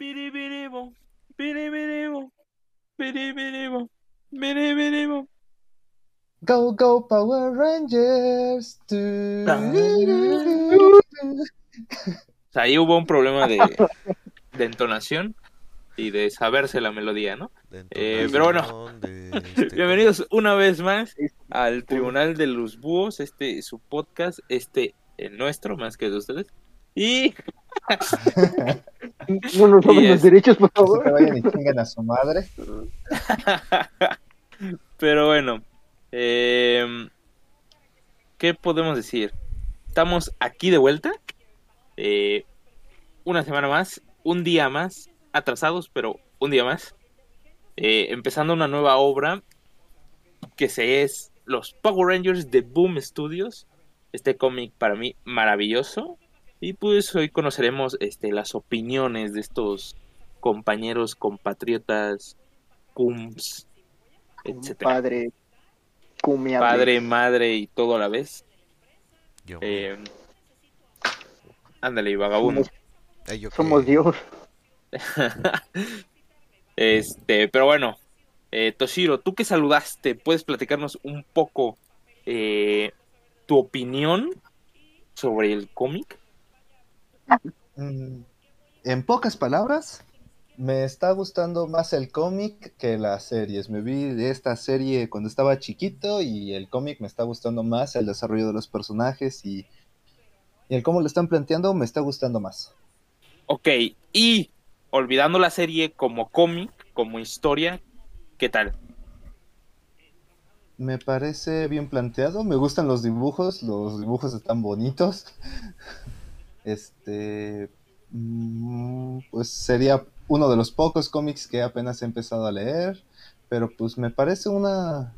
Biribiribo, biribiribo, biribiribo, biribiribo. Go, go, Power Rangers. O sea, ahí hubo un problema de, de entonación y de saberse la melodía, ¿no? Eh, pero bueno. este, Bienvenidos una vez más al Tribunal de los Búhos, este su podcast, este el nuestro, más que el de ustedes. Y No nos tomen los es- derechos, por que se favor. vayan y chingan a su madre. Pero bueno, eh, ¿qué podemos decir? Estamos aquí de vuelta. eh, una semana más, un día más, atrasados, pero un día más. eh, empezando una nueva obra que se es Los Power Rangers de Boom Studios. Este cómic para mí maravilloso. Y pues hoy conoceremos este, las opiniones de estos compañeros, compatriotas, cums, etcétera. Padre. Padre, madre y todo a la vez. yo, Eh, ándale, vagabundo. yo Somos Dios. Este, pero bueno, eh, Toshiro, tú que saludaste, ¿puedes platicarnos un poco eh, tu opinión sobre el cómic? Mm, En pocas palabras, me está gustando más el cómic que las series. Me vi de esta serie cuando estaba chiquito y el cómic me está gustando más, el desarrollo de los personajes y, y el cómo lo están planteando me está gustando más. Ok, y olvidando la serie como cómic, como historia, ¿qué tal? Me parece bien planteado, me gustan los dibujos, los dibujos están bonitos. Este, mm, pues sería uno de los pocos cómics que apenas he empezado a leer, pero pues me parece una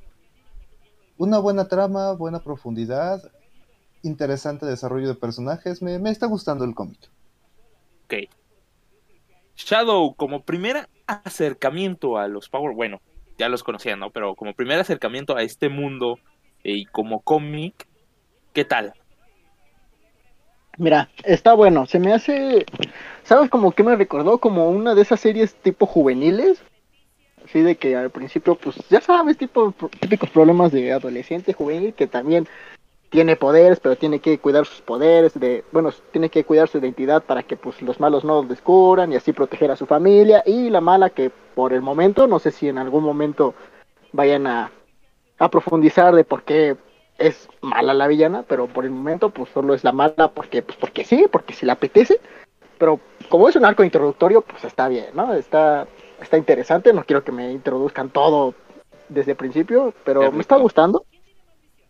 una buena trama, buena profundidad, interesante desarrollo de personajes, me, me está gustando el cómic. Ok. Shadow, como primer acercamiento a los Power, bueno, ya los conocía, ¿no? Pero como primer acercamiento a este mundo eh, y como cómic, ¿qué tal? Mira, está bueno. Se me hace. ¿Sabes como que me recordó? Como una de esas series tipo juveniles. Así de que al principio, pues ya sabes, tipo típicos problemas de adolescente juvenil que también tiene poderes, pero tiene que cuidar sus poderes, de, bueno, tiene que cuidar su identidad para que pues los malos no los descubran y así proteger a su familia. Y la mala que por el momento, no sé si en algún momento vayan a, a profundizar de por qué es mala la villana, pero por el momento pues solo es la mala porque pues porque sí, porque se le apetece. Pero como es un arco introductorio, pues está bien, ¿no? Está está interesante, no quiero que me introduzcan todo desde el principio, pero me está gustando.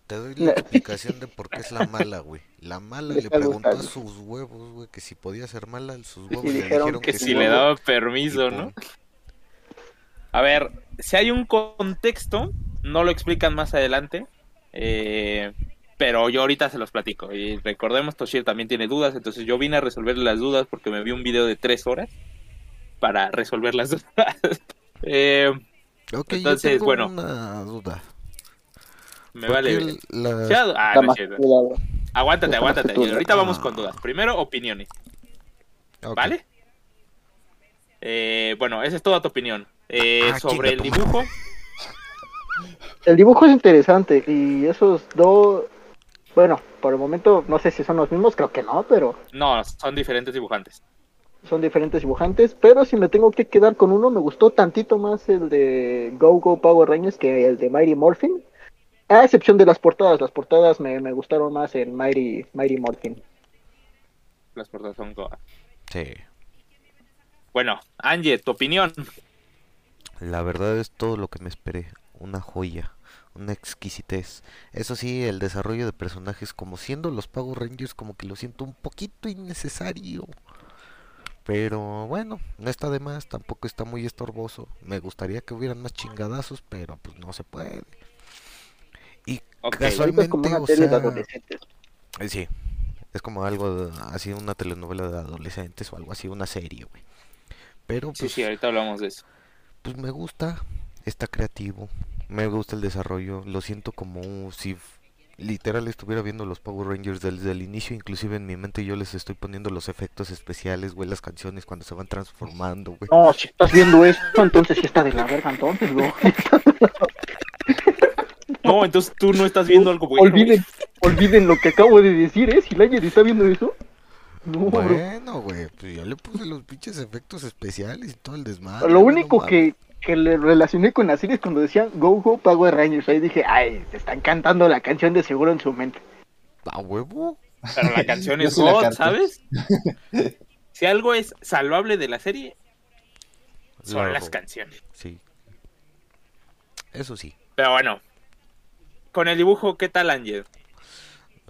Te doy la explicación de por qué es la mala, güey. La mala le preguntó a sus huevos, güey, que si podía ser mala, sus huevos le dijeron dijeron Que que si le daba y permiso, ¿no? A ver, si hay un contexto, no lo explican más adelante, eh, pero yo ahorita se los platico. Y recordemos, Toshiro también tiene dudas, entonces yo vine a resolverle las dudas porque me vi un video de tres horas para resolver las dudas. Eh, Ok, Entonces, yo tengo bueno. una duda. me ¿Por vale. la- ah, no. Aguántate, aguántate. Ahorita vamos con dudas. Primero, opiniones. ¿vale? Eh, bueno, esa es toda tu opinión. Eh, Ah, sobre el dibujo, El dibujo es interesante y esos dos, bueno, por el momento no sé si son los mismos, creo que no, pero no, son diferentes dibujantes. son diferentes dibujantes, pero si me tengo que quedar con uno, me gustó tantito más el de Go Go Power Rangers que el de Mighty Morphin. A excepción de las portadas, las portadas me, me gustaron más en Mighty, Mighty Morphin. Las portadas son go- Sí. Bueno, Angie, tu opinión. La verdad es todo lo que me esperé. Una joya. Una exquisitez. Eso sí, el desarrollo de personajes, como siendo los Power Rangers, como que lo siento un poquito innecesario. Pero bueno, no está de más, tampoco está muy estorboso. Me gustaría que hubieran más chingadazos, pero pues no se puede. Y Ok, Casual- Ahorita es como una o tele sea, eh, sí, es como algo de- así, una telenovela de adolescentes o algo así, una serie, güey. Pero Sí, pues, sí, ahorita hablamos de eso. pues me gusta, está creativo, me gusta el desarrollo, lo siento como un- si literal estuviera viendo los Power Rangers desde el inicio, inclusive en mi mente yo les estoy poniendo los efectos especiales, güey, las canciones cuando se van transformando, güey. No, si estás viendo esto, entonces sí está de la verga, entonces, güey. No, entonces tú no estás viendo algo bueno. Olviden, olviden lo que acabo de decir, ¿eh? Si Layer está viendo eso. No, bro. Bueno, güey, pues yo le puse los pinches efectos especiales y todo el desmadre. Lo único no que, que le relacioné con la serie es cuando decían Go Go Power Rangers. Ahí dije, ay, te están cantando la canción de seguro en su mente. A huevo. Pero la canción es God. ¿sabes? Si algo es salvable de la serie, son La las canciones. Sí. Eso sí. Pero bueno, con el dibujo, ¿qué tal, Ángel?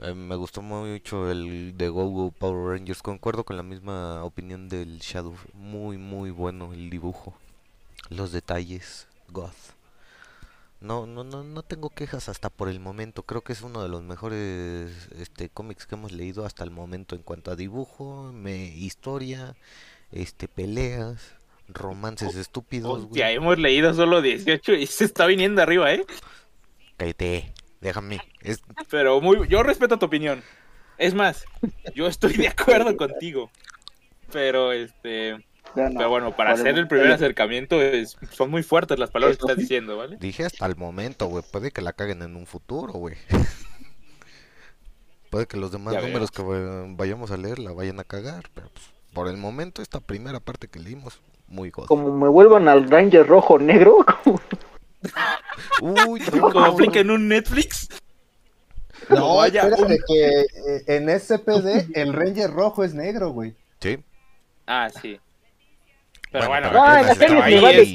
Eh, me gustó mucho el de Go Go Power Rangers. Concuerdo con la misma opinión del Shadow. Muy, muy bueno el dibujo. Los detalles. Goth. No, no, no, no tengo quejas hasta por el momento. Creo que es uno de los mejores este cómics que hemos leído hasta el momento en cuanto a dibujo, me, historia, este peleas, romances estúpidos, güey. Ya hemos leído solo 18 y se está viniendo arriba, ¿eh? Cállate, déjame. Es, Pero muy, yo respeto tu opinión. Es más, yo estoy de acuerdo contigo. Pero este, no. pero bueno, para hacer el- primer acercamiento es- son muy fuertes las palabras que estás diciendo, ¿vale? Dije hasta el momento, güey. Puede que la caguen en un futuro, güey. Puede que los demás Ya números que va- vayamos a leer la vayan a cagar. Pero pues, por el momento, esta primera parte que leímos, muy god. Como me vuelvan al Ranger rojo negro, como- Uy, no, Como no, aplica en un Netflix. No, vaya, espérate un- que eh, en SPD el Ranger rojo es negro, güey. Sí, Ah, sí. Pero Bueno, bueno, pero No, ahí.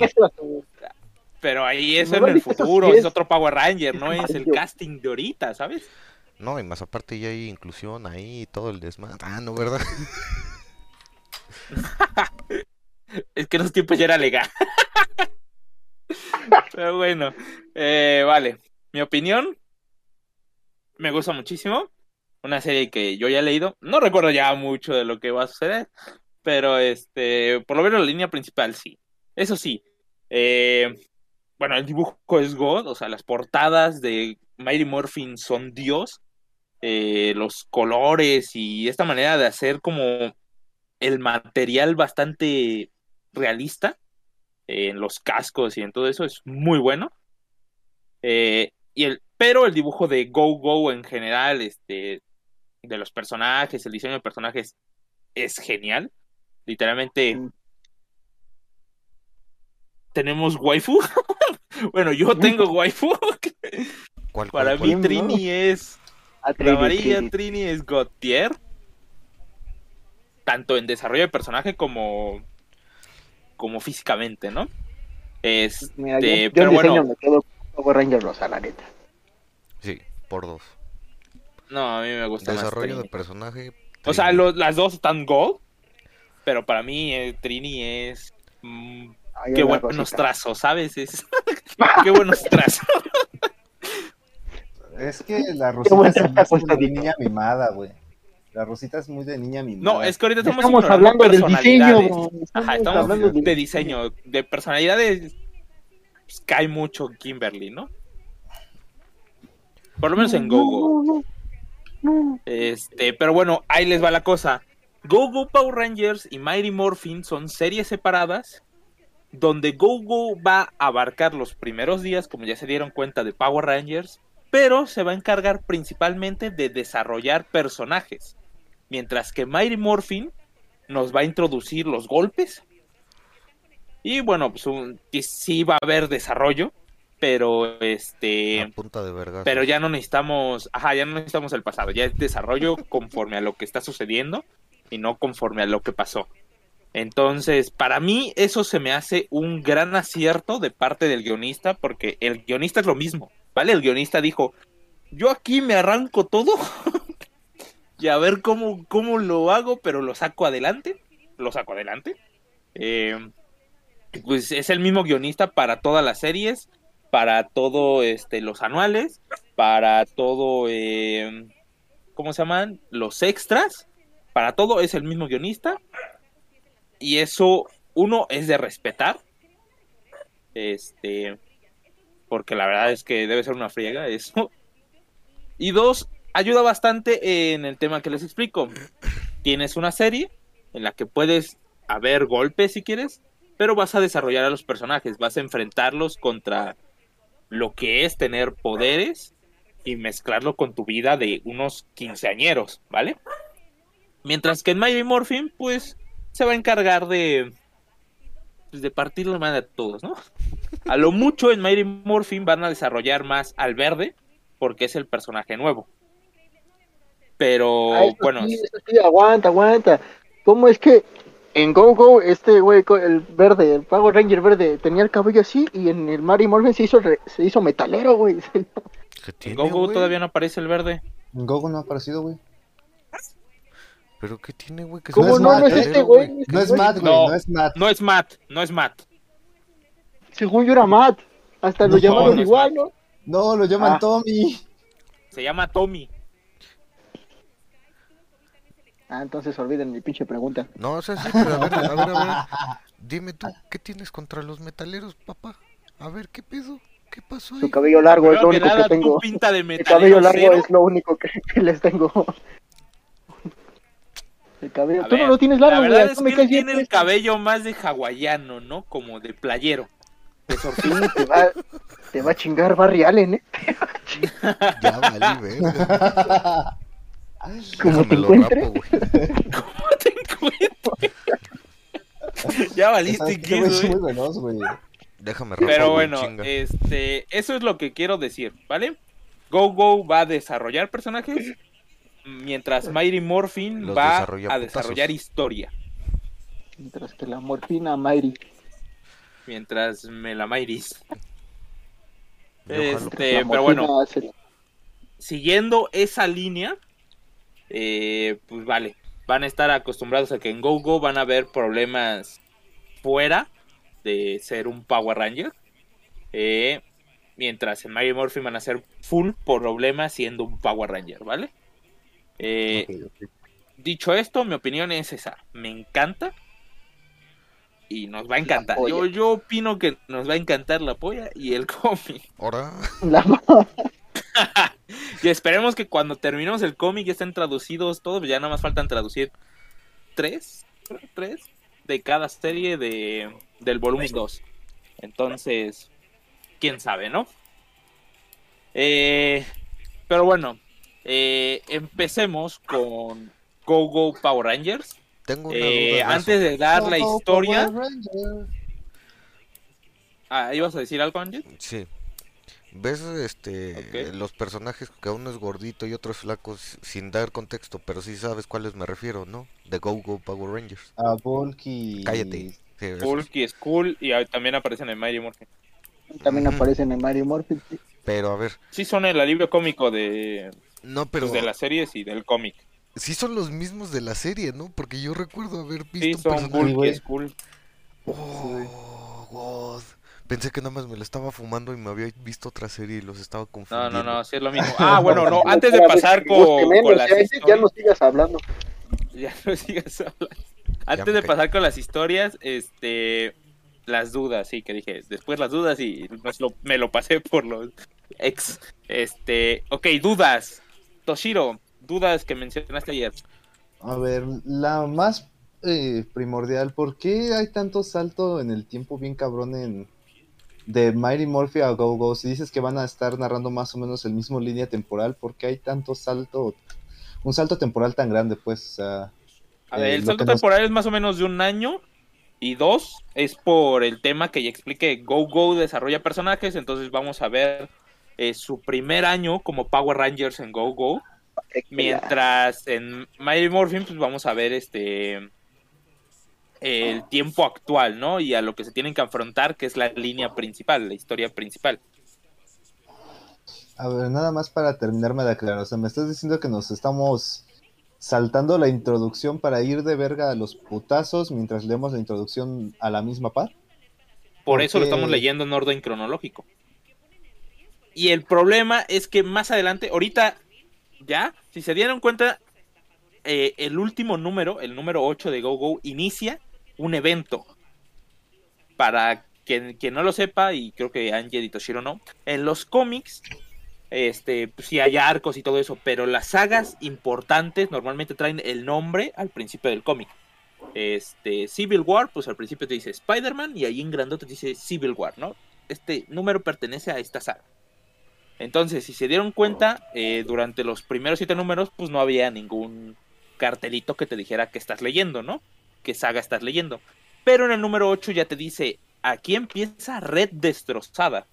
pero es en el futuro, es otro Power Ranger, no es el casting de ahorita, ¿sabes? no, y más aparte ya hay inclusión ahí y todo el desmadre. Ah, no, ¿verdad? Es que en esos tiempos ya era legal. Pero bueno, eh, vale. Mi opinión, me gusta muchísimo. Una serie que yo ya he leído. No recuerdo ya mucho de lo que va a suceder, pero este, por lo menos la línea principal sí. Eso sí, eh, bueno, el dibujo es God, o sea, las portadas de Mighty Morphin son Dios. Eh, los colores y esta manera de hacer como el material bastante realista eh, en los cascos y en todo eso es muy bueno. Y el, pero el dibujo de Go Go en general, este, de los personajes, el diseño de personajes es genial. Literalmente Mm. tenemos waifu. bueno, yo tengo waifu. ¿Cuál, Para cuál, mí cuál? ¿no? Trini es Ah, la Trini, amarilla Trini. Trini es Gautier. Tanto en desarrollo de personaje como, como físicamente, ¿no? Este, Mira, yo, yo pero bueno, me quedo Power Ranger rosa, la neta. Sí, por dos. no, a mí me gusta más Desarrollo de Trini. personaje. O sea, lo- las dos están gold, pero para mí eh, Trini es... mm, Ay, qué buenos trazos, ¿sabes? Es, qué buenos trazos. Es que la Rosita cosa muy de niña mimada, güey. La Rosita es muy de niña mimada. No, es que ahorita estamos, Estamos hablando del diseño, personalidades. bro. Ajá, Estamos estamos hablando de diseño, de personalidades. Pues, cae mucho Kimberly, ¿no? Por lo menos en Gogo. No, no, no. Este, pero bueno, ahí les va la cosa. Gogo Power Rangers y Mighty Morphin son series separadas donde Gogo va a abarcar los primeros días, como ya se dieron cuenta, de Power Rangers, pero se va a encargar principalmente de desarrollar personajes, mientras que Mighty Morphin nos va a introducir los golpes y bueno, pues un- sí va a haber desarrollo, pero este A punta de vergas. pero ya no necesitamos, ajá, ya no necesitamos el pasado, ya es desarrollo conforme a lo que está sucediendo y no conforme a lo que pasó. Entonces, para mí eso se me hace un gran acierto de parte del guionista, porque el guionista es lo mismo, ¿vale? El guionista dijo, yo aquí me arranco todo y a ver cómo, cómo lo hago, pero lo saco adelante, lo saco adelante. Eh, pues es el mismo guionista para todas las series, para todo este los anuales, para todo eh, ¿cómo se llaman? los extras, para todo es el mismo guionista. Y eso uno es de respetar. Este porque la verdad es que debe ser una friega eso. Y dos, ayuda bastante en el tema que les explico. Tienes una serie en la que puedes haber golpes si quieres, pero vas a desarrollar a los personajes, vas a enfrentarlos contra lo que es tener poderes y mezclarlo con tu vida de unos quinceañeros, ¿vale? Mientras que en Mighty Morphin, pues, se va a encargar de, pues, de partir la madre a todos, ¿no? A lo mucho en Mighty Morphin van a desarrollar más al verde, porque es el personaje nuevo. Pero, Ah, bueno, sí, aguanta, aguanta. ¿Cómo es que en Go Go este güey, el verde, el Power Ranger verde, tenía el cabello así y en el Mary Morphin se hizo, re- se hizo metalero, güey? ¿Qué en Goku güey? todavía no aparece el verde. En Goku no ha aparecido, güey. ¿Pero qué tiene, güey? Que ¿Cómo no? No es este güey. No es Matt, güey, No. no es Matt. No es Matt, no es Matt. Según yo era Matt. Hasta lo llamaron igual. ¿no? No, lo llaman Ah. Tommy. Se llama Tommy. Ah, entonces olviden mi pinche pregunta. No, o sea, sí, pero a ver, a ver, a ver. Dime tú, ¿qué tienes contra los metaleros, papá? A ver, ¿qué pedo? ¿Qué pasó ahí? Su cabello largo es lo que único nada, que tú tengo. pinta de El metalero cabello largo cero. es lo único que, que les tengo. El cabello. A Tú no lo tienes largo, La güey. verdad es tú me que él tiene el cabello más de hawaiano, ¿no? Como de playero. De te va, te va a chingar Barry Allen, ¿eh? Ya valí, verga. Como te encuentre. rapo, güey. ¿Cómo te encuentras? ya valiste güey es muy veloz, güey. Déjame rapo, Pero güey, bueno, chinga. este, eso es lo que quiero decir, ¿vale? Go Go va a desarrollar personajes, mientras Mighty Morphin Los va a putazos. desarrollar historia. Mientras que la morfina Mayri. Mientras me la jalo. Este, La pero bueno, hace- siguiendo esa línea, eh, pues vale, van a estar acostumbrados a que en Go Go van a haber problemas fuera de ser un Power Ranger. eh, mientras en Mighty Morphin van a ser full problemas siendo un Power Ranger, ¿vale? Eh, dicho esto, mi opinión es esa. Me encanta. Y nos va a encantar. Yo, yo opino que nos va a encantar la polla y el cómic. Ahora, La Y esperemos que cuando terminemos el cómic ya estén traducidos todos. Ya nada más faltan traducir tres, tres de cada serie de, del volumen 2. Entonces, quién sabe, ¿no? Eh, pero bueno, eh, empecemos con Go Go Power Rangers. tengo una Eh, duda. de antes de dar la Go, historia, ah, ¿ibas a decir algo, Ángel? Sí. ¿Ves este los personajes que uno es gordito y otro es flaco sin dar contexto, pero sí sabes cuáles me refiero, ¿no? De Go Go Power Rangers. A Bulky. Cállate. Sí. Bulky, Skull y ah, también aparecen en Mighty Morphin. también aparecen en Mario Morphin. Pero a ver, Sí son el alivio cómico de, no, pero pues, de las series y del cómic. sí son los mismos de la serie, ¿no? Porque yo recuerdo haber Sí, visto un son Bulky, güey. Skull. Oh, God. Pensé que nada más me lo estaba fumando y me había visto otra serie y los estaba No, confundiendo. no, no, sí es lo mismo. Ah, bueno, no, antes de pasar con, menos, con las ya, ya historias... no sigas hablando. Ya no sigas hablando. me Antes de pasar con las historias, este... Las dudas, sí, que dije. Después las dudas y nos lo- me lo pasé por los ex. Este... Ok, dudas. Toshiro, dudas que mencionaste ayer. A ver, la más eh, primordial, ¿por qué hay tanto salto en el tiempo bien cabrón en de Mighty Morphy a Go Go? Si dices que van a estar narrando más o menos el mismo línea temporal, ¿por qué hay tanto salto, un salto temporal tan grande? Pues, o sea, A ver, Eh, el salto nos- temporal es más o menos de un año. Y dos, es por el tema que ya expliqué. Go Go desarrolla personajes. Entonces vamos a ver eh, su primer año como Power Rangers en Go Go. Mientras en Mighty Morphin, pues vamos a ver este el tiempo actual, ¿no? Y a lo que se tienen que afrontar, que es la línea principal, la historia principal. a ver, nada más para terminarme de aclarar, o sea, me estás diciendo que nos estamos saltando la introducción para ir de verga a los putazos mientras leemos la introducción a la misma par. Por ¿Por eso lo estamos leyendo en orden cronológico. Y el problema es que más adelante, ahorita, ya, si se dieron cuenta, eh, el último número, el número 8 de Go Go, inicia un evento. Para quien, no lo sepa, y creo que Angel y Toshiro no, en los cómics, este, pues sí hay arcos y todo eso, pero las sagas importantes normalmente traen el nombre al principio del cómic. Este, Civil War, pues al principio te dice Spider-Man y ahí en grandote te dice Civil War, ¿no? Este número pertenece a esta saga. Entonces, si se dieron cuenta, eh, durante los primeros siete números, pues no había ningún cartelito que te dijera que estás leyendo, ¿no? ¿Qué saga estás leyendo? Pero en el número 8 ya te dice, aquí empieza Red Destrozada.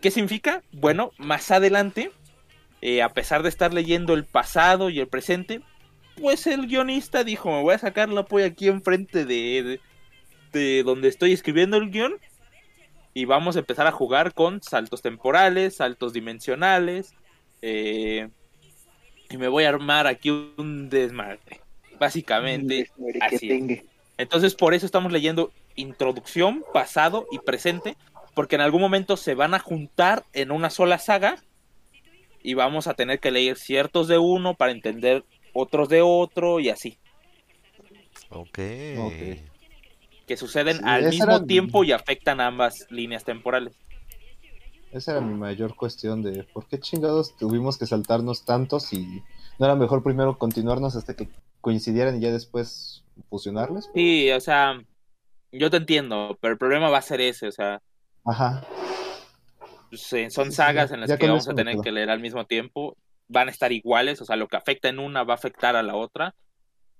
¿Qué significa? Bueno, más adelante, eh, a pesar de estar leyendo el pasado y el presente, pues el guionista dijo, me voy a sacar la polla aquí enfrente de, de, de donde estoy escribiendo el guion y vamos a empezar a jugar con saltos temporales, saltos dimensionales, eh, y me voy a armar aquí un desmadre, básicamente así. es. Entonces por eso estamos leyendo introducción, pasado y presente, porque en algún momento se van a juntar en una sola saga y vamos a tener que leer ciertos de uno para entender otros de otro y así. Ok. Ok. Que suceden Sí, al mismo mi- tiempo y afectan a ambas líneas temporales. Esa era mi mayor cuestión de por qué chingados tuvimos que saltarnos tantos y no era mejor primero continuarnos hasta que coincidieran y ya después fusionarlos. Sí, o sea, yo te entiendo, pero el problema va a ser ese, o sea, Ajá. pues, eh, son sagas en las ya que vamos a tener que leer al mismo tiempo, van a estar iguales, o sea, lo que afecta en una va a afectar a la otra,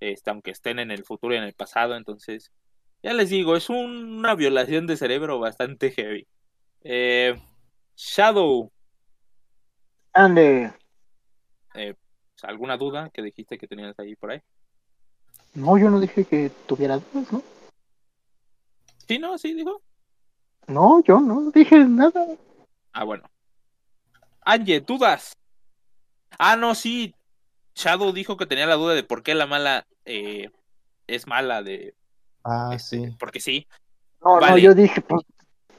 este, aunque estén en el futuro y en el pasado, entonces, ya les digo, es un- una violación de cerebro bastante heavy. Eh, Shadow, Ande. ¿alguna duda que dijiste que tenías ahí por ahí? No, yo no dije que tuviera dudas, ¿no? Sí, no, sí, dijo. No, yo no dije nada. Ah, bueno. Angie, dudas. Ah, no, sí. Shadow dijo que tenía la duda de por qué la mala eh, es mala de Ah, este, sí. porque sí. No, no, yo dije, pues,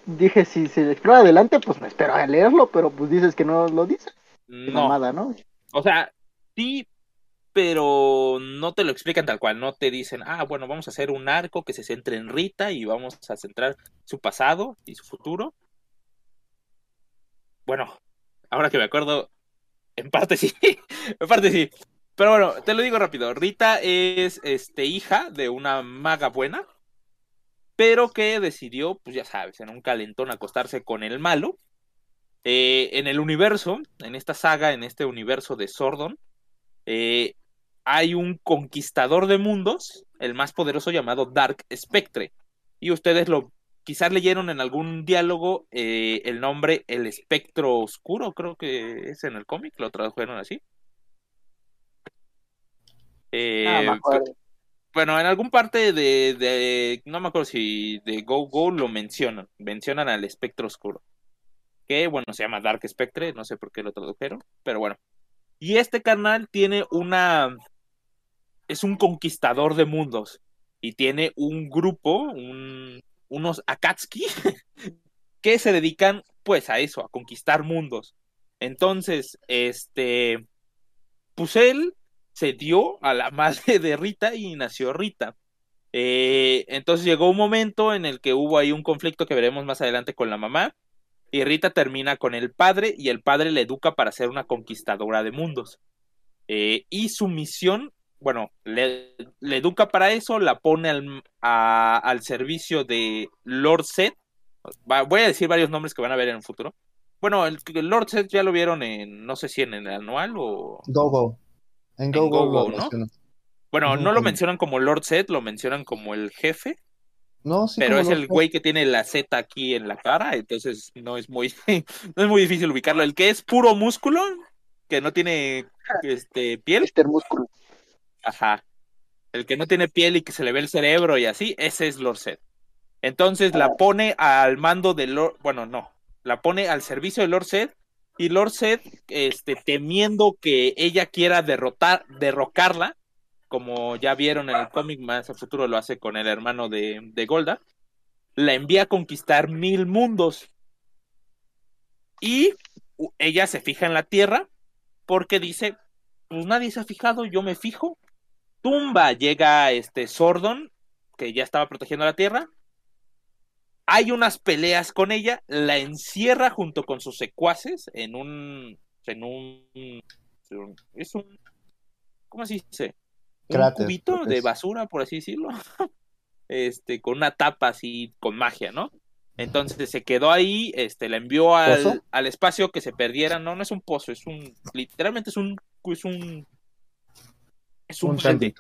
dije, si se explora adelante, pues me espero a leerlo, pero pues dices que no lo dices. No, mamada, ¿no? o sea, sí, pero no te lo explican tal cual, no te dicen, ah, bueno, vamos a hacer un arco que se centre en Rita y vamos a centrar su pasado y su futuro. Bueno, ahora que me acuerdo, en parte sí, en parte sí. Pero bueno, te lo digo rápido. Rita es este hija de una maga buena, pero que decidió, pues ya sabes, en un calentón acostarse con el malo. Eh, en el universo, en esta saga, en este universo de Sordon, eh, hay un conquistador de mundos, el más poderoso llamado Dark Spectre. Y ustedes lo quizás leyeron en algún diálogo eh, el nombre El Espectro Oscuro, creo que es en el cómic, lo tradujeron así. Eh, Ah, acuerdo. bueno, en algún parte de, de- no me acuerdo si de Go Go lo mencionan, mencionan al espectro oscuro, que bueno, se llama Dark Spectre, no sé por qué lo tradujeron, pero bueno. Y este canal tiene una, es un conquistador de mundos y tiene un grupo, un- unos Akatsuki, que se dedican pues a eso, a conquistar mundos. Entonces, este, pues él se dio a la madre de Rita y nació Rita. Eh, entonces llegó un momento en el que hubo ahí un conflicto que veremos más adelante con la mamá. Y Rita termina con el padre y el padre le educa para ser una conquistadora de mundos. Eh, y su misión, bueno, le, educa para eso, la pone al, a- al servicio de Lord Set. Voy a decir varios nombres que van a ver en el futuro. Bueno, el, Lord Set ya lo vieron en, no sé si en el anual o... Go-Go. En En Go-Go Go-Go, lo ¿no? mencionan. Bueno, no lo en- mencionan como Lord Set, lo mencionan como el jefe, No, sí, pero como es el güey que tiene la Z aquí en la cara, entonces no es muy, no es muy difícil ubicarlo. El que es puro músculo, que no tiene este piel, Mister Músculo. ajá. El que no tiene piel y que se le ve el cerebro y así, ese es Lord Set. Entonces la pone al mando de Lord, bueno, no, la pone al servicio de Lord Set y Lord Set, este, temiendo que ella quiera derrotar, derrocarla, como ya vieron en el cómic, más a futuro lo hace con el hermano de, de Golda, la envía a conquistar mil mundos. Y ella se fija en la Tierra porque dice, pues nadie se ha fijado, yo me fijo. Tumba, llega este Sordon, que ya estaba protegiendo la Tierra, hay unas peleas con ella, la encierra junto con sus secuaces en un, en un, es un, ¿cómo se dice? Un Cráter, cubito de basura, por así decirlo, este, con una tapa así, con magia, ¿no? Entonces se quedó ahí, este, la envió al, al espacio que se perdiera, no, no es un pozo, es un, literalmente es un, es un, es un, Un balde.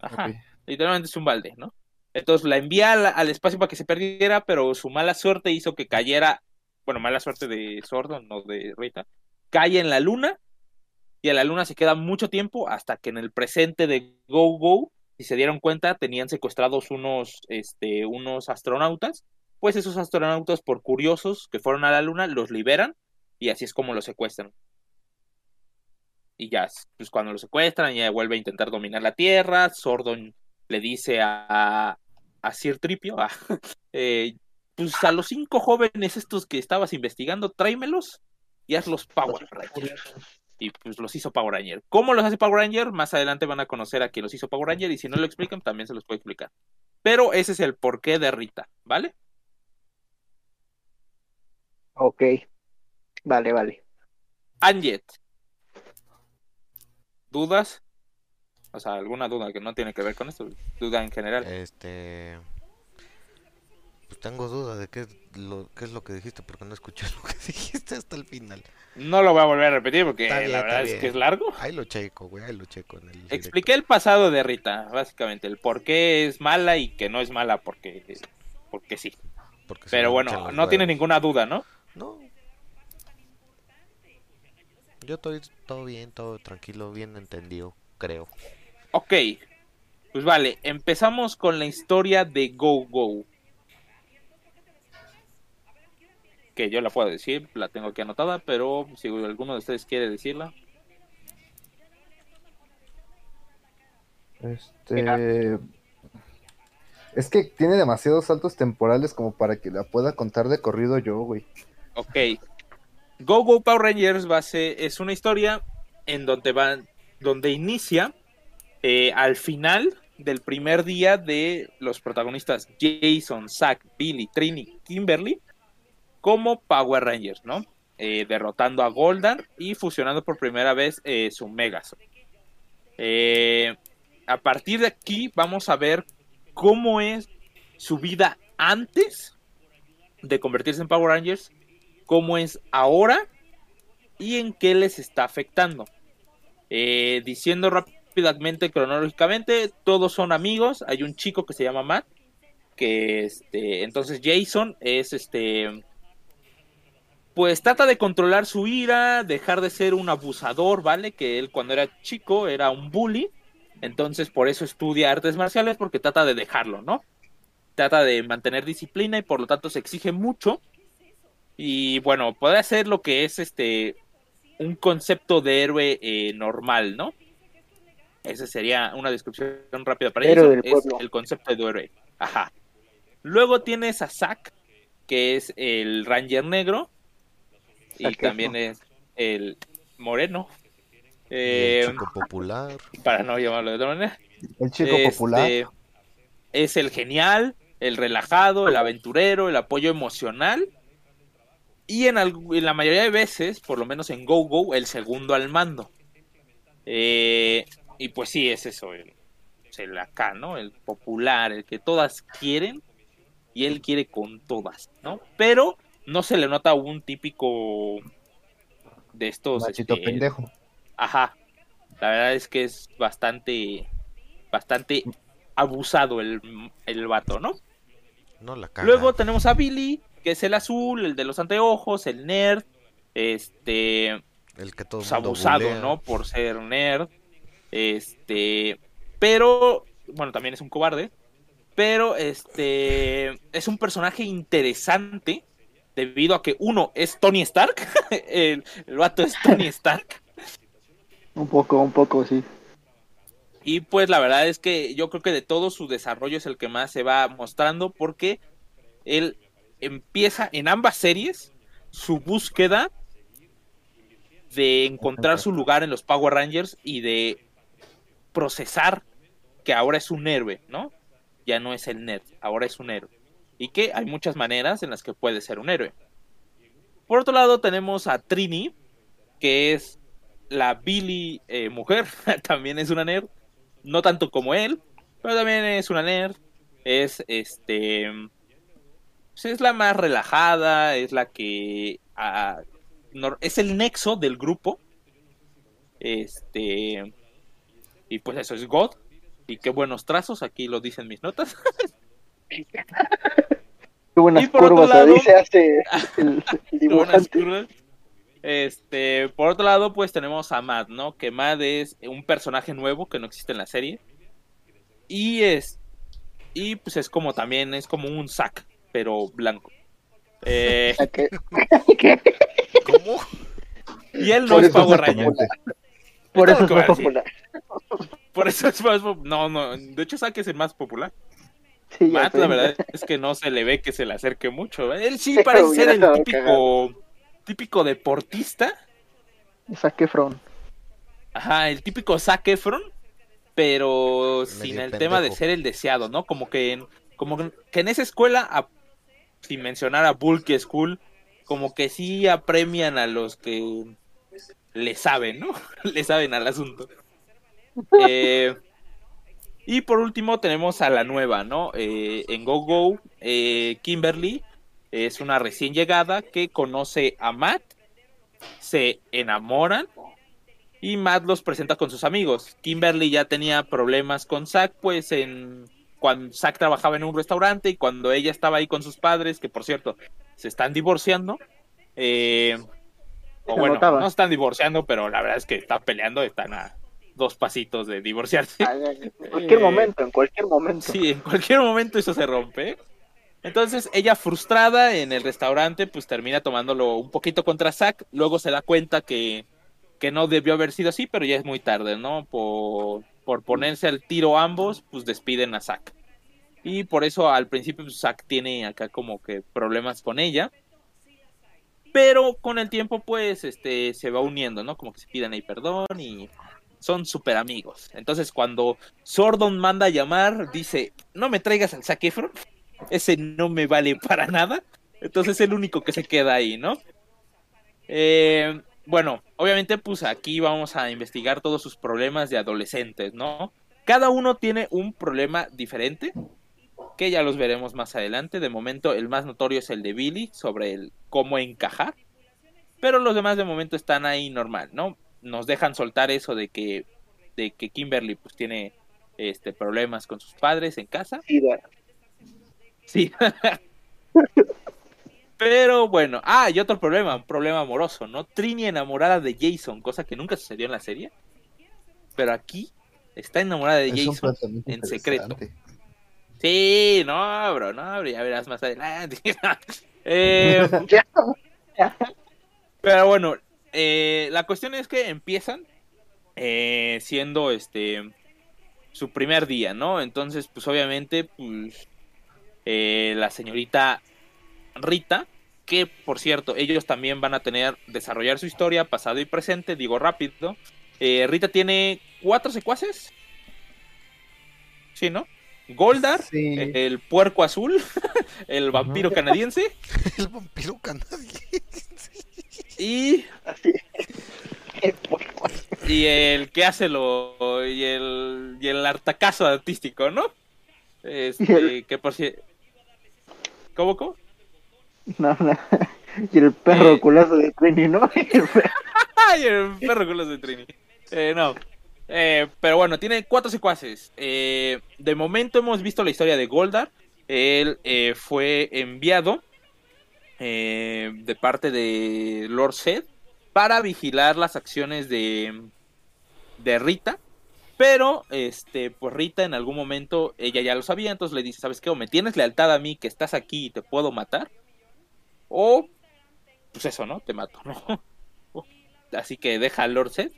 Ajá literalmente es un balde, ¿no? Entonces la envía al, espacio para que se perdiera, pero su mala suerte hizo que cayera, bueno, mala suerte de Sordo, no de Rita, cae en la luna y a la luna se queda mucho tiempo hasta que en el presente de Go Go, si se dieron cuenta, tenían secuestrados unos, este, unos astronautas, pues esos astronautas por curiosos que fueron a la luna los liberan y así es como los secuestran. Y ya, pues cuando lo secuestran, ya vuelve a intentar dominar la Tierra. Sordon le dice a, a Sir Tripio, a- eh, pues a los cinco jóvenes estos que estabas investigando, tráemelos y hazlos Power Ranger. Y pues los hizo Power Ranger. ¿Cómo los hace Power Ranger? Más adelante van a conocer a quien los hizo Power Ranger y si no lo explican, también se los puedo explicar. Pero ese es el porqué de Rita, ¿vale? Ok. Vale, vale. Anjet. ¿Dudas? O sea, alguna duda que no tiene que ver con esto. Duda en general. Este. Pues tengo duda de qué, es lo, qué es lo que dijiste, porque no escuché lo que dijiste hasta el final. No lo voy a volver a repetir porque bien, la verdad es que es largo. Ahí lo checo, güey, ahí lo checo en el directo. Expliqué el pasado de Rita, básicamente, el por qué es mala y que no es mala porque, porque sí. porque Pero bueno, no tiene ninguna duda, ¿no? No. Yo estoy todo bien, todo tranquilo, bien entendido, creo. Ok, pues vale, empezamos con la historia de Go Go. Que yo la puedo decir, la tengo aquí anotada, pero si alguno de ustedes quiere decirla. Este. Es que tiene demasiados saltos temporales como para que la pueda contar de corrido yo, güey. Ok. Go Go Power Rangers ser- es una historia en donde van, donde inicia eh, al final del primer día de los protagonistas Jason, Zack, Billy, Trini, Kimberly como Power Rangers, ¿no? Eh, derrotando a Goldan y fusionando por primera vez eh, su Megazord. A partir de aquí vamos a ver cómo es su vida antes de convertirse en Power Rangers, cómo es ahora y en qué les está afectando. Diciendo rápidamente, cronológicamente, todos son amigos. Hay un chico que se llama Matt, que este, entonces Jason es este, pues trata de controlar su ira, dejar de ser un abusador, ¿vale? Que él cuando era chico era un bully, entonces por eso estudia artes marciales porque trata de dejarlo, ¿no? Trata de mantener disciplina y por lo tanto se exige mucho. Y bueno, puede hacer lo que es este un concepto de héroe eh, normal, ¿no? Esa sería una descripción rápida para del Es el concepto de héroe. Ajá. Luego tienes a Zack, que es el Ranger negro. Y Zac también es el moreno. Y Eh, el chico popular. para no llamarlo de otra manera. El chico Este, popular. Es el genial, el relajado, el aventurero, el apoyo emocional. Y en, al- en la mayoría de veces, por lo menos en Go Go, el segundo al mando. Eh, y pues sí, es eso, el, es el acá, ¿no? El popular, el que todas quieren y él quiere con todas, ¿no? Pero no se le nota un típico de estos... Machito este, pendejo. Ajá. La verdad es que es bastante, bastante abusado el, el vato, ¿no? No la caga. Luego tenemos a Billy, que es el azul, el de los anteojos, el nerd, este, el que todo pues, mundo abusado, bulea. ¿no? Por ser nerd, este, pero, bueno, también es un cobarde, pero este, es un personaje interesante debido a que uno es Tony Stark, el, el vato es Tony Stark. Un poco, un poco, sí. Y pues la verdad es que yo creo que de todo su desarrollo es el que más se va mostrando porque él empieza en ambas series su búsqueda de encontrar su lugar en los Power Rangers y de procesar que ahora es un héroe, ¿no? Ya no es el nerd, ahora es un héroe. y que hay muchas maneras en las que puede ser un héroe. Por otro lado tenemos a Trini, que es la Billy eh, mujer, también es una nerd, no tanto como él, pero también es una nerd, es este, pues es la más relajada, es la que ah, es el nexo del grupo, este, y pues eso es God, y qué buenos trazos, aquí lo dicen mis notas. qué buenas curvas, lado, dice hace el, el Este, por otro lado, pues tenemos a Matt, ¿no? Que Matt es un personaje nuevo que no existe en la serie. Y es. Y pues es como también, es como un sac, pero blanco. Eh, ¿Cómo? Y él no es Power Ranger. Por eso es más popular. Por eso es más No, no. De hecho, Zack es el más popular. Sí, Matt, la verdad es que no se le ve que se le acerque mucho. Él sí parece ser el típico, típico deportista. Zac Efron. Ajá, el típico Zac Efron, pero sin el tema de ser el deseado, ¿no? Como que en, como que en esa escuela, sin mencionar a Bulky School, como que sí apremian a los que le saben, ¿no? le saben al asunto. Eh, y por último tenemos a la nueva, ¿no? Eh, en GoGo, Go, eh, Kimberly es una recién llegada que conoce a Matt, se enamoran y Matt los presenta con sus amigos. Kimberly ya tenía problemas con Zack, pues en cuando Zack trabajaba en un restaurante y cuando ella estaba ahí con sus padres, que por cierto se están divorciando, eh, o bueno, no están divorciando, pero la verdad es que están peleando, están a dos pasitos de divorciarse. en cualquier eh, momento, en cualquier momento. Sí, en cualquier momento eso se rompe. Entonces ella frustrada en el restaurante, pues termina tomándolo un poquito contra Zack, luego se da cuenta que, que no debió haber sido así, pero ya es muy tarde, ¿no? Por, por ponerse al tiro ambos, pues despiden a Zack. Y por eso al principio pues, Zack tiene acá como que problemas con ella pero con el tiempo pues este se va uniendo, ¿no? Como que se piden ahí perdón y son súper amigos. Entonces cuando Sordon manda a llamar, dice, no me traigas al Saquefron, ese no me vale para nada. Entonces es el único que se queda ahí, ¿no? Eh, bueno, obviamente pues aquí vamos a investigar todos sus problemas de adolescentes, ¿no? Cada uno tiene un problema diferente que ya los veremos más adelante. De momento, el más notorio es el de Billy, sobre el cómo encajar. Pero los demás de momento están ahí normal, ¿no? Nos dejan soltar eso de que, de que Kimberly pues tiene este problemas con sus padres en casa. Sí. Pero bueno, ah, y otro problema, un problema amoroso, ¿no? Trini enamorada de Jason, cosa que nunca sucedió en la serie. Pero aquí está enamorada de Jason en secreto. Sí, no, bro, no, bro, ya verás más adelante. Eh, pero bueno, eh, la cuestión es que empiezan eh, siendo este su primer día, ¿no? Entonces, pues obviamente, pues la señorita Rita, que por cierto, ellos también van a tener desarrollar su historia pasado y presente, digo rápido. Rita tiene cuatro secuaces. Sí, ¿no? Goldar, el puerco azul, el vampiro canadiense. el vampiro canadiense. Y. y el que hace lo. Y el, y el artacazo artístico, ¿no? Este, que por si. ¿Cómo, cómo? No, no. Y el perro eh... culazo de Trini, ¿no? y el perro culazo de Trini. Eh, no. Eh, pero bueno, tiene cuatro secuaces. Eh, de momento hemos visto la historia de Goldar. Él eh, fue enviado de parte de Lord Zed para vigilar las acciones de, de Rita. Pero, este, pues Rita en algún momento, ella ya lo sabía, entonces le dice, ¿sabes qué? O me tienes lealtad a mí que estás aquí y te puedo matar. O, pues eso, ¿no? Te mato, ¿no? Así que deja a Lord Zed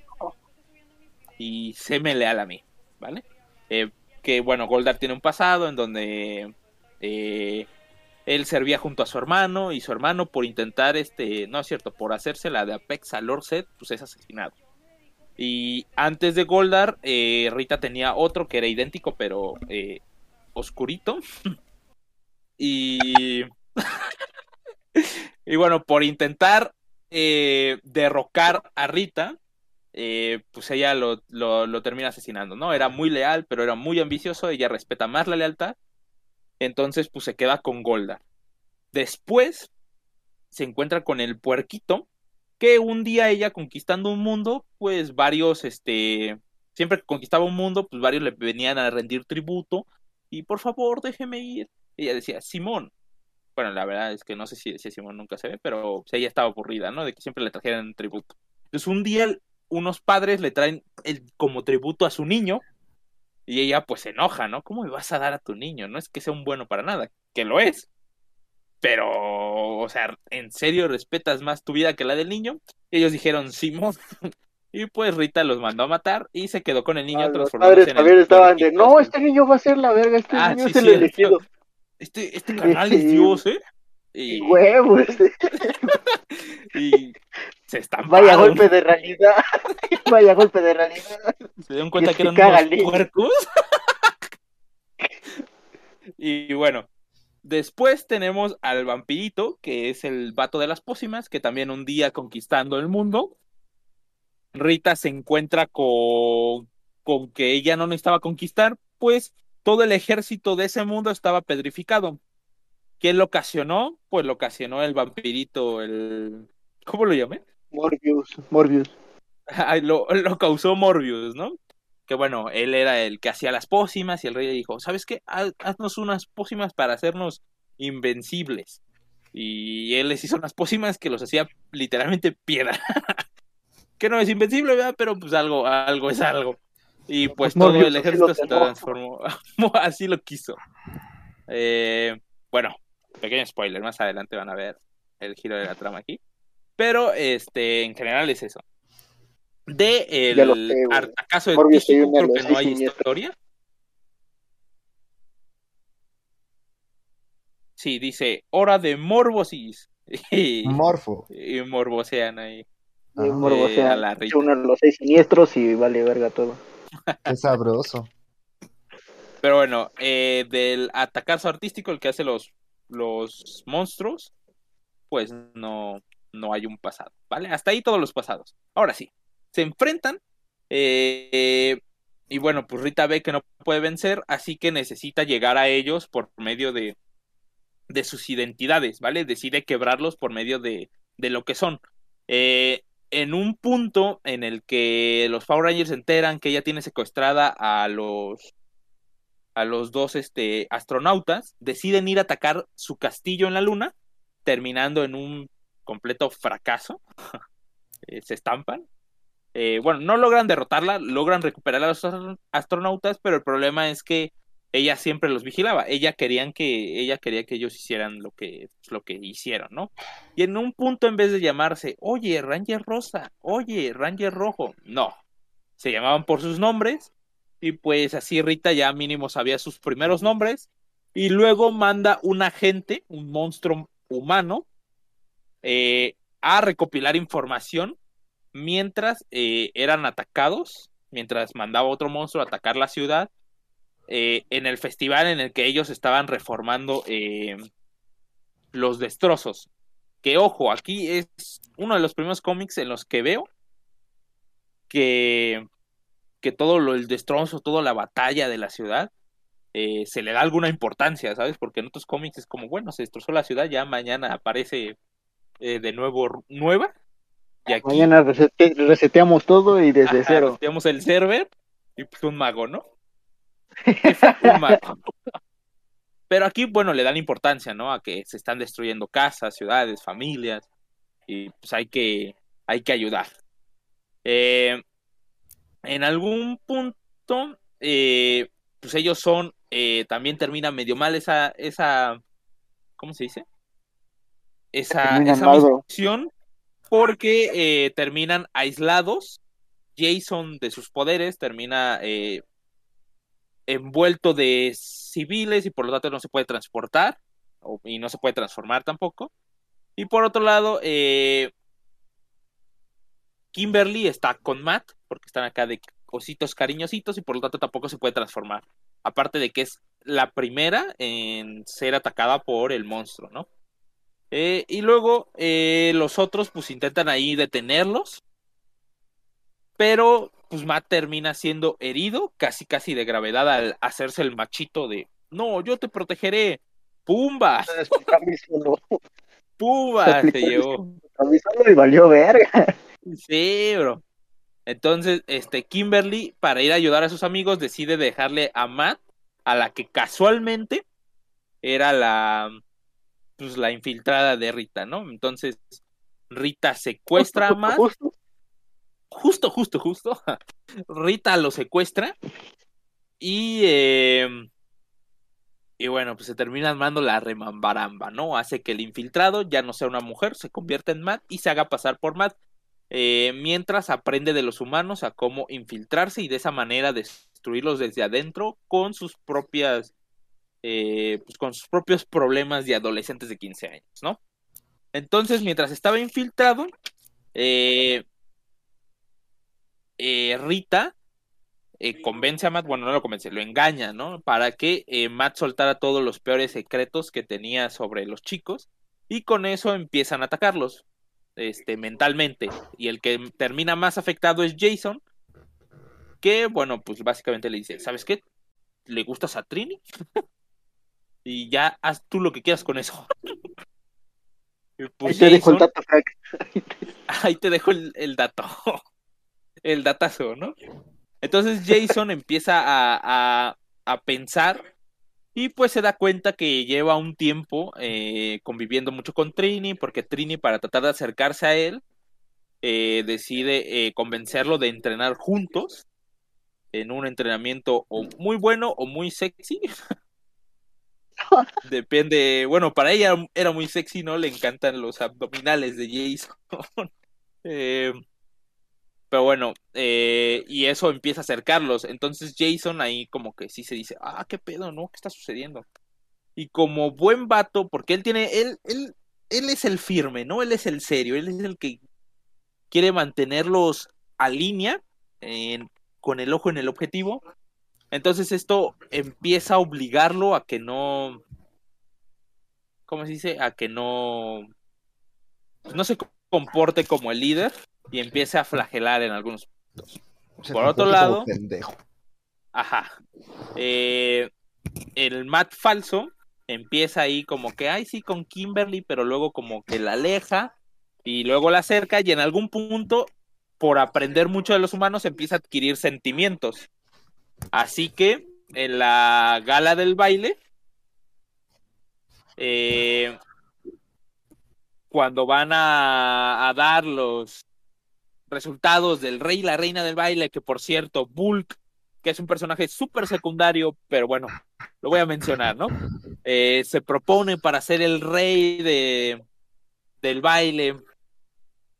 y séme leal a mí, ¿vale? Eh, que bueno, Goldar tiene un pasado en donde eh, él servía junto a su hermano y su hermano por intentar, este, no es cierto, por hacerse la de Apex a Lord Set, pues es asesinado. Y antes de Goldar, eh, Rita tenía otro que era idéntico, pero oscurito. y... y bueno, por intentar eh, derrocar a Rita, eh, pues ella lo, lo, lo, termina asesinando, ¿no? Era muy leal, pero era muy ambicioso, ella respeta más la lealtad, entonces pues se queda con Golda. Después se encuentra con el puerquito, que un día ella conquistando un mundo, pues varios, este, siempre que conquistaba un mundo, pues varios le venían a rendir tributo, y por favor déjeme ir. Ella decía, Simón, bueno, la verdad es que no sé si Simón nunca se ve, pero ella estaba aburrida, ¿no? De que siempre le trajeran tributo. Entonces un día unos padres le traen el, como tributo a su niño y ella pues se enoja, ¿no? ¿Cómo me vas a dar a tu niño? No es que sea un bueno para nada, que lo es. Pero, o sea, ¿en serio respetas más tu vida que la del niño? Y ellos dijeron, Simón. y pues Rita los mandó a matar y se quedó con el niño ah, transformándose en el estaban de, no, este niño va a ser la verga, este ah, niño sí, es el elegido. Este, este canal es Dios, ¿eh? Y, huevos. y se están Vaya golpe de realidad. Vaya golpe de realidad. Se dieron cuenta es que que eran unos puercos. y bueno, después tenemos al vampirito, que es el vato de las pócimas, que también un día conquistando el mundo, Rita se encuentra con, con que ella no necesitaba conquistar, pues todo el ejército de ese mundo estaba pedrificado. ¿Quién lo ocasionó? Pues lo ocasionó el vampirito, el... ¿Cómo lo llamé? Morbius, Morbius. Ay, lo, lo causó Morbius, ¿no? Que bueno, él era el que hacía las pócimas y el rey le dijo, ¿sabes qué? Haz- Haznos unas pócimas para hacernos invencibles. Y él les hizo unas pócimas que los hacía literalmente piedra. que no es invencible, ¿verdad? Pero pues algo, algo es algo. Y pues todo Morbius el ejército se transformó. Así lo quiso. Eh, bueno, pequeño spoiler, más adelante van a ver el giro de la trama aquí. Pero este, en general es eso. De el artacazo de una creo que no hay historia. Sí, dice hora de morbosis. Y, Morfo. y morbosean ahí. Y Morbo, Eh, sea, a la Rita. uno de los seis siniestros y vale verga todo. Qué sabroso. Pero bueno, eh, del atacazo artístico, el que hace los, los monstruos, pues no, no hay un pasado, ¿vale? Hasta ahí todos los pasados. Ahora sí, se enfrentan eh, y bueno, pues Rita ve que no puede vencer, así que necesita llegar a ellos por medio de, de sus identidades, ¿vale? Decide quebrarlos por medio de, de lo que son. Eh, en un punto en el que los Power Rangers se enteran que ella tiene secuestrada a los a los dos este, astronautas, deciden ir a atacar su castillo en la luna, terminando en un completo fracaso. Eh, se estampan. Eh, bueno, no logran derrotarla, logran recuperar a los astro- astronautas, pero el problema es que ella siempre los vigilaba. Ella querían que ella quería que ellos hicieran lo que lo que hicieron, ¿no? Y en un punto en vez de llamarse, "Oye, Ranger Rosa, oye, Ranger Rojo", no. Se llamaban por sus nombres y pues así Rita ya mínimo sabía sus primeros nombres. Y luego manda un agente, un monstruo humano, eh, a recopilar información mientras eh, eran atacados, mientras mandaba otro monstruo a atacar la ciudad, eh, en el festival en el que ellos estaban reformando los destrozos. Que ojo, aquí es uno de los primeros cómics en los que veo que que todo lo, el destrozo, toda la batalla de la ciudad, eh, se le da alguna importancia, ¿sabes? Porque en otros cómics es como, bueno, se destrozó la ciudad, ya mañana aparece eh, de nuevo nueva. Y aquí Mañana resete- reseteamos todo y desde ajá, cero. tenemos el server y pues un mago, ¿no? un mago. Pero aquí, bueno, le dan importancia, ¿no? A que se están destruyendo casas, ciudades, familias, y pues hay que, hay que ayudar. Eh, en algún punto, eh, pues ellos son, eh, también termina medio mal esa, esa, ¿cómo se dice? Esa, esa misión, porque eh, terminan aislados. Jason de sus poderes termina eh, envuelto de civiles y por lo tanto no se puede transportar y no se puede transformar tampoco. Y por otro lado, eh, Kimberly está con Matt, porque están acá de ositos cariñositos y por lo tanto tampoco se puede transformar. Aparte de que es la primera en ser atacada por el monstruo, ¿no? Eh, y luego eh, los otros pues intentan ahí detenerlos, pero pues Matt termina siendo herido, casi casi de gravedad al hacerse el machito de, no, yo te protegeré, ¡pumba! ¡Pumba! Se llevó. y valió verga. Sí, bro. Entonces, este, Kimberly, para ir a ayudar a sus amigos, decide dejarle a Matt, a la que casualmente era la, pues, la infiltrada de Rita, ¿no? Entonces, Rita secuestra a Matt. Justo, justo, justo. Rita lo secuestra. Y, eh, y bueno, pues se termina armando la remambaramba, ¿no? Hace que el infiltrado ya no sea una mujer, se convierta en Matt y se haga pasar por Matt. Eh, mientras aprende de los humanos a cómo infiltrarse y de esa manera destruirlos desde adentro con sus propias eh, pues con sus propios problemas de adolescentes de 15 años, ¿no? Entonces, mientras estaba infiltrado, eh, Rita convence a Matt, bueno, no lo convence, lo engaña, ¿no? Para que Matt soltara todos los peores secretos que tenía sobre los chicos y con eso empiezan a atacarlos este, mentalmente. Y el que termina más afectado es Jason, que, bueno, pues básicamente le dice, ¿sabes qué? ¿Le gustas a Trini? y ya haz tú lo que quieras con eso. pues ahí te dejo el dato, Frank. ahí te dejo el, dato. el datazo, ¿no? Entonces Jason empieza a, a pensar y pues se da cuenta que lleva un tiempo eh, conviviendo mucho con Trini, porque Trini para tratar de acercarse a él, eh, decide eh, convencerlo de entrenar juntos en un entrenamiento o muy bueno o muy sexy. Depende, bueno, para ella era muy sexy, ¿no? Le encantan los abdominales de Jason. Pero bueno, eh, y eso empieza a acercarlos. Entonces Jason ahí como que sí se dice, ah, qué pedo, ¿no? ¿Qué está sucediendo? Y como buen vato, porque él tiene, él, él, él es el firme, ¿no? Él es el serio, él es el que quiere mantenerlos a línea, con el ojo en el objetivo. Entonces esto empieza a obligarlo a que no, ¿cómo se dice? A que no, no se comporte como el líder y empieza a flagelar en algunos puntos. Por otro lado, ajá, eh, el Matt falso empieza ahí como que, ay, sí, con Kimberly, pero luego como que la aleja y luego la acerca y en algún punto, por aprender mucho de los humanos, empieza a adquirir sentimientos. Así que en la gala del baile, eh, cuando van a, a, dar los, resultados del rey y la reina del baile, que por cierto, Bulk, que es un personaje súper secundario, pero bueno, lo voy a mencionar, ¿no? Eh, se propone para ser el rey de, del baile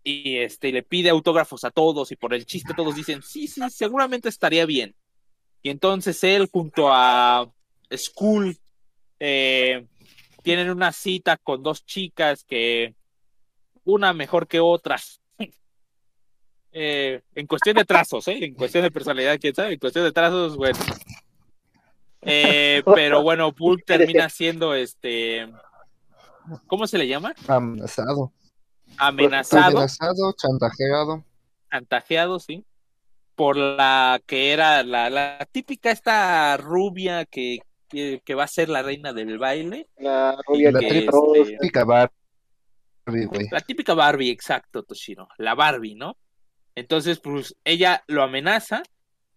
y este le pide autógrafos a todos y por el chiste todos dicen, sí, sí, seguramente estaría bien. Y entonces él junto a Skull eh, tienen una cita con dos chicas que una mejor que otra eh, en cuestión de trazos, ¿eh? En cuestión de personalidad, quién sabe. En cuestión de trazos, bueno. Eh, pero bueno, Bulk termina siendo este. ¿Cómo se le llama? Amenazado. Amenazado. Amenazado, chantajeado. Chantajeado, sí. Por la que era la, la típica esta rubia que, que, va a ser la reina del baile. La rubia la este, típica Barbie, güey. La típica Barbie, exacto, Toshiro. La Barbie, ¿no? Entonces, pues ella lo amenaza.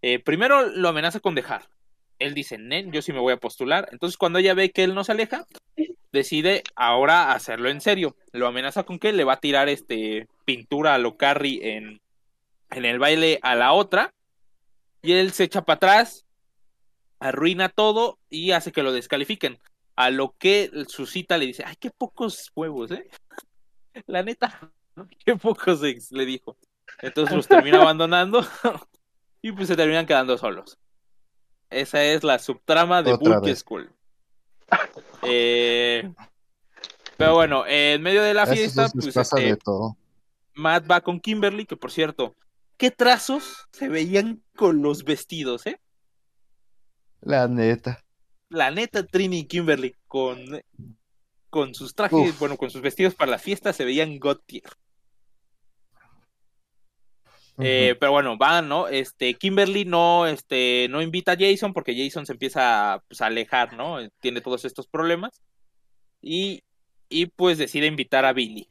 Eh, primero lo amenaza con dejar. Él dice, Nen, yo sí me voy a postular. Entonces, cuando ella ve que él no se aleja, decide ahora hacerlo en serio. Lo amenaza con que le va a tirar este pintura a lo Carrie en, en el baile a la otra. Y él se echa para atrás, arruina todo y hace que lo descalifiquen. A lo que su cita le dice, ay, qué pocos huevos, ¿eh? La neta, qué pocos le dijo. Entonces los termina abandonando y pues se terminan quedando solos. Esa es la subtrama de Book School. Eh, pero bueno, en medio de la fiesta, pues este, Matt va con Kimberly, que por cierto, ¿qué trazos se veían con los vestidos, eh? La neta. la neta, Trini y Kimberly con, con sus trajes, Uf. bueno, con sus vestidos para la fiesta se veían god tier. Eh, pero bueno, van, ¿no? Este, Kimberly no, este, no invita a Jason porque Jason se empieza pues, a alejar, ¿no? Tiene todos estos problemas. Y, y pues decide invitar a Billy.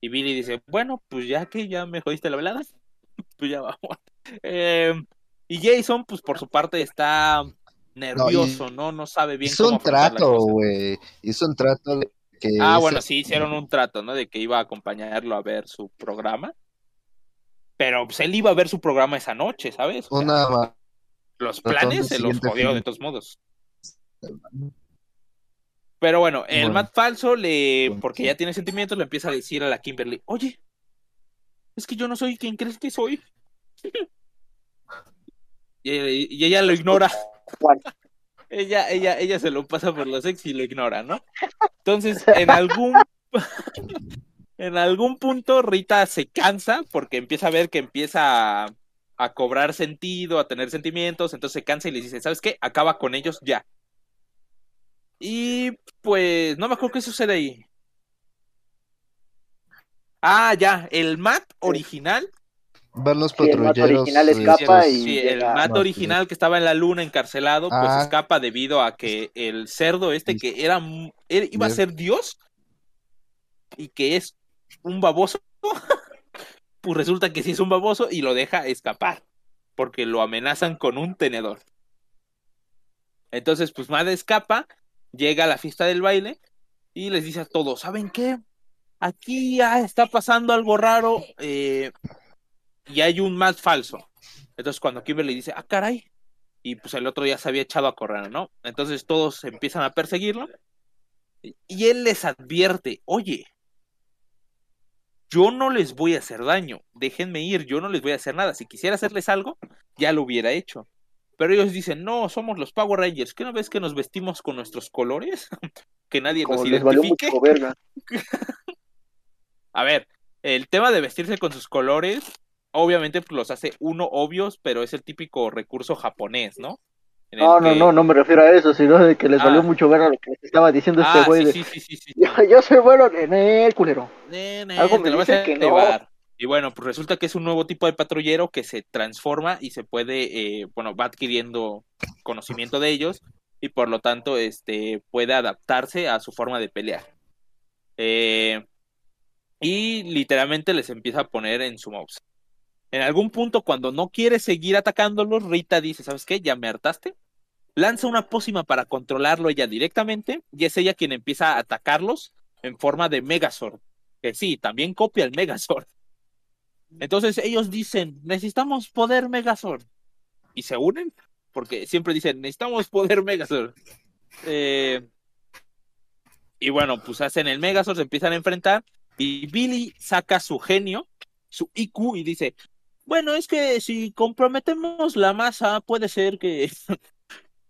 Y Billy dice, bueno, pues ya que ya me jodiste la velada, pues ya vamos. Eh, y Jason, pues por su parte está nervioso, ¿no? No, sabe bien Hizo cómo un trato, güey. Hizo un trato de que. Ah, ese- bueno, sí, hicieron un trato, ¿no? De que iba a acompañarlo a ver su programa. Pero pues él iba a ver su programa esa noche, ¿sabes? O sea, Una. los planes se los jodió fin. de todos modos. Pero bueno, el Bueno. Matt falso le, porque ya tiene sentimientos, le empieza a decir a la Kimberly, oye, es que yo no soy quien crees que soy. y, ella, y ella lo ignora. Ella, ella, ella se lo pasa por los ex y lo ignora, ¿no? Entonces, en algún en algún punto Rita se cansa porque empieza a ver que empieza a, a cobrar sentido, a tener sentimientos, entonces se cansa y le dice, ¿sabes qué? Acaba con ellos ya. Y pues no me acuerdo qué sucede ahí. Ah, ya, el Matt original, Ver los Sí, el Matt patrulleros. original eh, escapa y- sí, el Matt original que estaba en la luna encarcelado, pues Ah. escapa debido a que el cerdo este que era, era- iba a ser Dios y que es un baboso, pues resulta que sí es un baboso y lo deja escapar porque lo amenazan con un tenedor. Entonces, pues Matt escapa, llega a la fiesta del baile y les dice a todos, ¿saben qué? Aquí ya está pasando algo raro eh, y hay un Matt falso. Entonces cuando Kimberly dice, ah, caray, y pues el otro ya se había echado a correr, ¿no? Entonces todos empiezan a perseguirlo y él les advierte, oye, yo no les voy a hacer daño, déjenme ir, yo no les voy a hacer nada, si quisiera hacerles algo, ya lo hubiera hecho. Pero ellos dicen, no, somos los Power Rangers, ¿qué no ves que nos vestimos con nuestros colores? que nadie Como nos les valió mucho verga. A ver, el tema de vestirse con sus colores, obviamente pues, los hace uno obvios, pero es el típico recurso japonés, ¿no? No, no, que- no, no me refiero a eso, sino de que les Ah. valió mucho verga lo que les estaba diciendo Ah, este güey. sí, sí, sí, sí, sí. Yo, yo soy bueno en el culero. Ne, ne, Algo me dice a que no. Y bueno, pues resulta que es un nuevo tipo de patrullero que se transforma y se puede, eh, bueno, va adquiriendo conocimiento de ellos y por lo tanto, este, puede adaptarse a su forma de pelear. Eh, y literalmente les empieza a poner en su mouse. En algún punto, cuando no quiere seguir atacándolos, Rita dice, ¿sabes qué? Ya me hartaste. Lanza una pócima para controlarlo ella directamente y es ella quien empieza a atacarlos en forma de Megazord. Que sí, también copia el Megazord. Entonces ellos dicen, necesitamos poder Megazord. Y se unen, porque siempre dicen, necesitamos poder Megazord. Eh, y bueno, pues hacen el Megazord, se empiezan a enfrentar. Y Billy saca su genio, su IQ, y dice, bueno, es que si comprometemos la masa, puede ser que,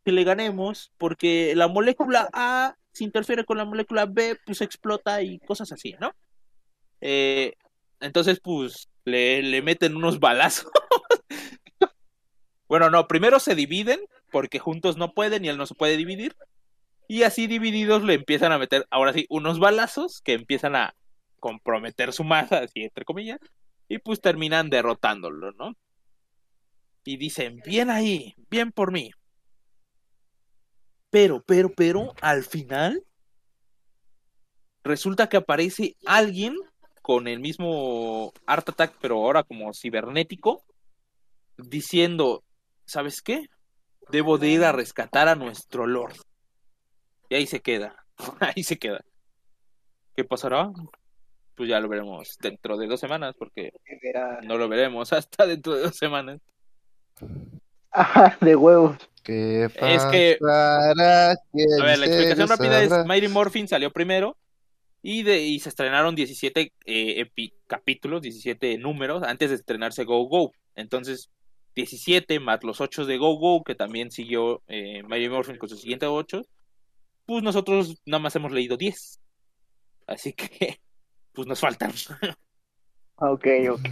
que le ganemos, porque la molécula A, si interfiere con la molécula B, pues explota y cosas así, ¿no? Eh, entonces, pues, le, le meten unos balazos. bueno, no, primero se dividen, porque juntos no pueden y él no se puede dividir. Y así divididos le empiezan a meter, ahora sí, unos balazos que empiezan a comprometer su masa, así entre comillas, y pues terminan derrotándolo, ¿no? Y dicen, bien ahí, bien por mí. Pero, pero, pero, al final, resulta que aparece alguien con el mismo Art Attack, pero ahora como cibernético, diciendo, ¿sabes qué? Debo de ir a rescatar a nuestro Lord. Y ahí se queda, ahí se queda. ¿Qué pasará? Pues ya lo veremos dentro de dos semanas, porque no lo veremos hasta dentro de dos semanas. Ajá, de huevos. ¿Qué Es que- pasará? A ver, la ¿Quién explicación rápida es? Mighty Morphin salió primero y, de, y se estrenaron 17 eh, epi- capítulos, 17 números antes de estrenarse Go Go. Entonces, 17 más los 8 de Go Go, que también siguió eh, Mighty Morphin con sus siguientes 8, pues nosotros nada más hemos leído 10. Así que, pues nos faltan. Ok, ok.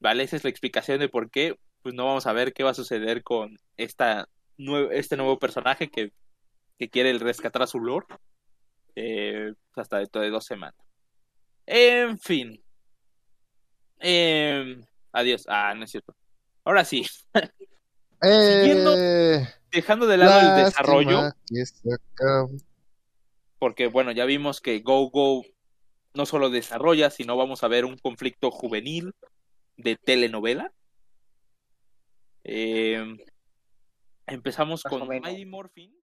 ¿Vale? Esa es la explicación de por qué pues no vamos a ver qué va a suceder con esta nue- este nuevo personaje que, que quiere rescatar a su lord. Eh, hasta dentro de dos semanas. En fin. Em, adiós. Ah, no es cierto. Ahora sí, Siguiendo- Eh, dejando de lado el desarrollo, porque bueno, ya vimos que Go Go no solo desarrolla, sino vamos a ver un conflicto juvenil de telenovela. Em, empezamos con. Mighty Morphin